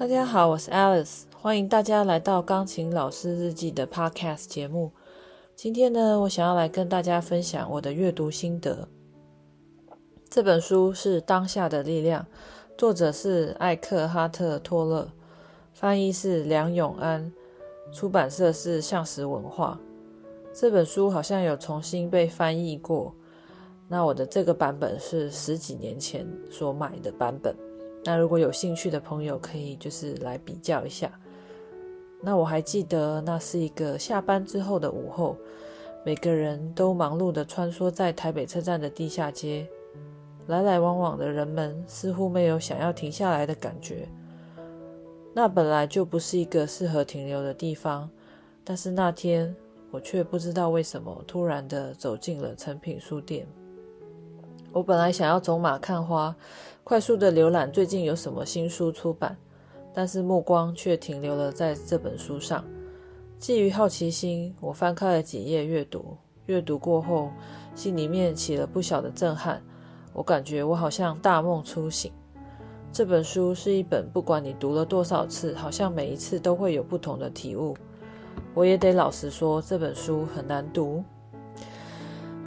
大家好，我是 Alice，欢迎大家来到钢琴老师日记的 Podcast 节目。今天呢，我想要来跟大家分享我的阅读心得。这本书是《当下的力量》，作者是艾克哈特·托勒，翻译是梁永安，出版社是向实文化。这本书好像有重新被翻译过，那我的这个版本是十几年前所买的版本。那如果有兴趣的朋友，可以就是来比较一下。那我还记得，那是一个下班之后的午后，每个人都忙碌地穿梭在台北车站的地下街，来来往往的人们似乎没有想要停下来的感觉。那本来就不是一个适合停留的地方，但是那天我却不知道为什么突然地走进了诚品书店。我本来想要走马看花，快速的浏览最近有什么新书出版，但是目光却停留了在这本书上。基于好奇心，我翻开了几页阅读。阅读过后，心里面起了不小的震撼。我感觉我好像大梦初醒。这本书是一本不管你读了多少次，好像每一次都会有不同的体悟。我也得老实说，这本书很难读。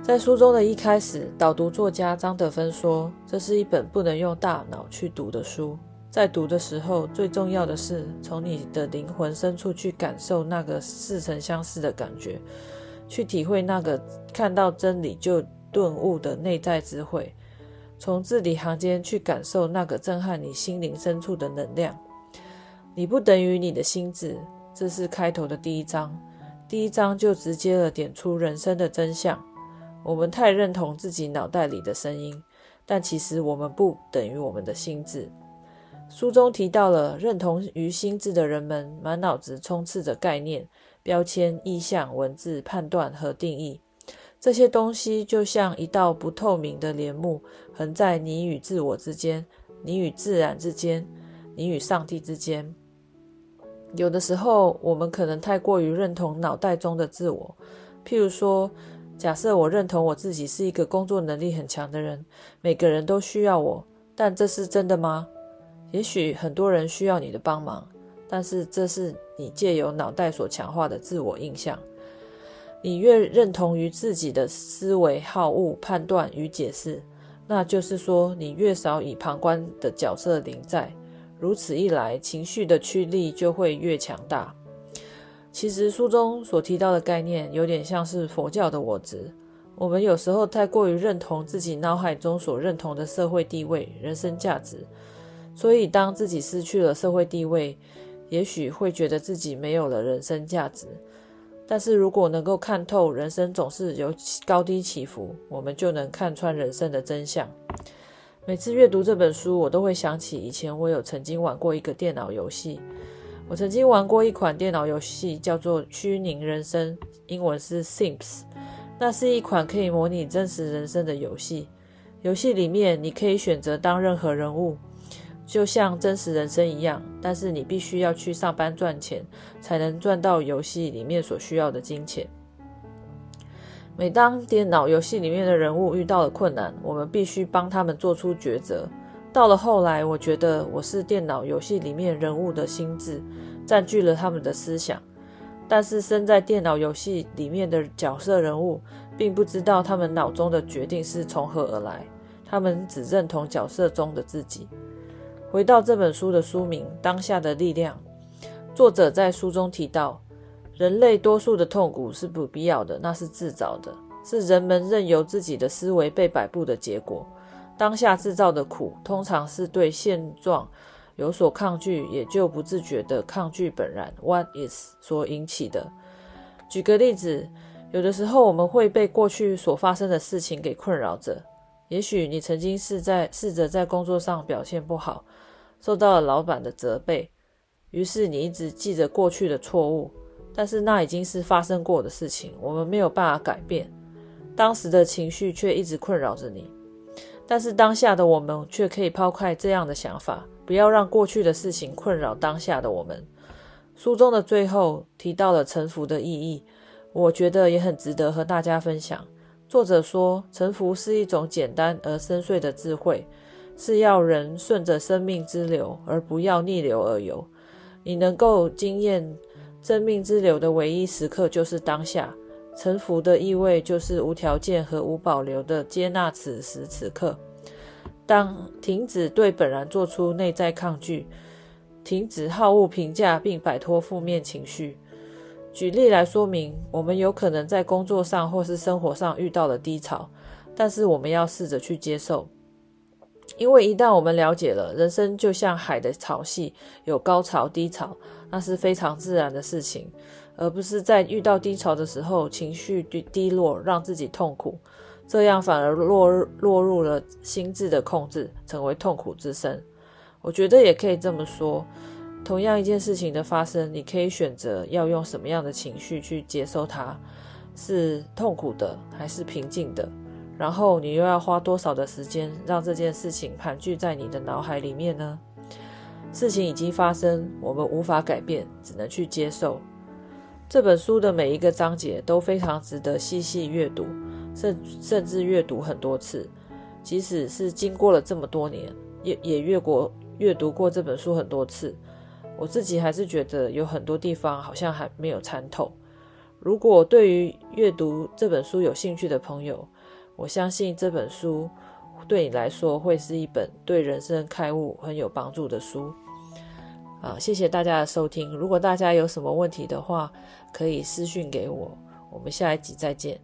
在书中的一开始，导读作家张德芬说：“这是一本不能用大脑去读的书。在读的时候，最重要的是从你的灵魂深处去感受那个似曾相识的感觉，去体会那个看到真理就顿悟的内在智慧，从字里行间去感受那个震撼你心灵深处的能量。你不等于你的心智。”这是开头的第一章，第一章就直接了点出人生的真相。我们太认同自己脑袋里的声音，但其实我们不等于我们的心智。书中提到了认同于心智的人们，满脑子充斥着概念、标签、意象、文字、判断和定义。这些东西就像一道不透明的帘幕，横在你与自我之间，你与自然之间，你与上帝之间。有的时候，我们可能太过于认同脑袋中的自我，譬如说，假设我认同我自己是一个工作能力很强的人，每个人都需要我，但这是真的吗？也许很多人需要你的帮忙，但是这是你借由脑袋所强化的自我印象。你越认同于自己的思维、好恶、判断与解释，那就是说你越少以旁观的角色临在。如此一来，情绪的驱力就会越强大。其实书中所提到的概念有点像是佛教的我执。我们有时候太过于认同自己脑海中所认同的社会地位、人生价值，所以当自己失去了社会地位，也许会觉得自己没有了人生价值。但是如果能够看透人生总是有高低起伏，我们就能看穿人生的真相。每次阅读这本书，我都会想起以前我有曾经玩过一个电脑游戏。我曾经玩过一款电脑游戏，叫做《虚拟人生》，英文是 Sims。那是一款可以模拟真实人生的游戏。游戏里面，你可以选择当任何人物，就像真实人生一样。但是你必须要去上班赚钱，才能赚到游戏里面所需要的金钱。每当电脑游戏里面的人物遇到了困难，我们必须帮他们做出抉择。到了后来，我觉得我是电脑游戏里面人物的心智，占据了他们的思想。但是身在电脑游戏里面的角色人物，并不知道他们脑中的决定是从何而来，他们只认同角色中的自己。回到这本书的书名《当下的力量》，作者在书中提到，人类多数的痛苦是不必要的，那是自找的，是人们任由自己的思维被摆布的结果。当下制造的苦，通常是对现状有所抗拒，也就不自觉的抗拒本然 （what is） 所引起的。举个例子，有的时候我们会被过去所发生的事情给困扰着。也许你曾经是在试着在工作上表现不好，受到了老板的责备，于是你一直记着过去的错误，但是那已经是发生过的事情，我们没有办法改变。当时的情绪却一直困扰着你。但是当下的我们却可以抛开这样的想法，不要让过去的事情困扰当下的我们。书中的最后提到了臣服的意义，我觉得也很值得和大家分享。作者说，臣服是一种简单而深邃的智慧，是要人顺着生命之流，而不要逆流而游。你能够经验生命之流的唯一时刻，就是当下。臣服的意味，就是无条件和无保留的接纳此时此刻。当停止对本然做出内在抗拒，停止好恶评价，并摆脱负面情绪。举例来说明，我们有可能在工作上或是生活上遇到了低潮，但是我们要试着去接受，因为一旦我们了解了人生就像海的潮汐，有高潮低潮，那是非常自然的事情，而不是在遇到低潮的时候情绪低低落，让自己痛苦，这样反而落落入了心智的控制，成为痛苦之身。我觉得也可以这么说。同样一件事情的发生，你可以选择要用什么样的情绪去接受它，是痛苦的还是平静的？然后你又要花多少的时间让这件事情盘踞在你的脑海里面呢？事情已经发生，我们无法改变，只能去接受。这本书的每一个章节都非常值得细细阅读，甚甚至阅读很多次。即使是经过了这么多年，也也阅过阅读过这本书很多次。我自己还是觉得有很多地方好像还没有参透。如果对于阅读这本书有兴趣的朋友，我相信这本书对你来说会是一本对人生开悟很有帮助的书。啊，谢谢大家的收听。如果大家有什么问题的话，可以私讯给我。我们下一集再见。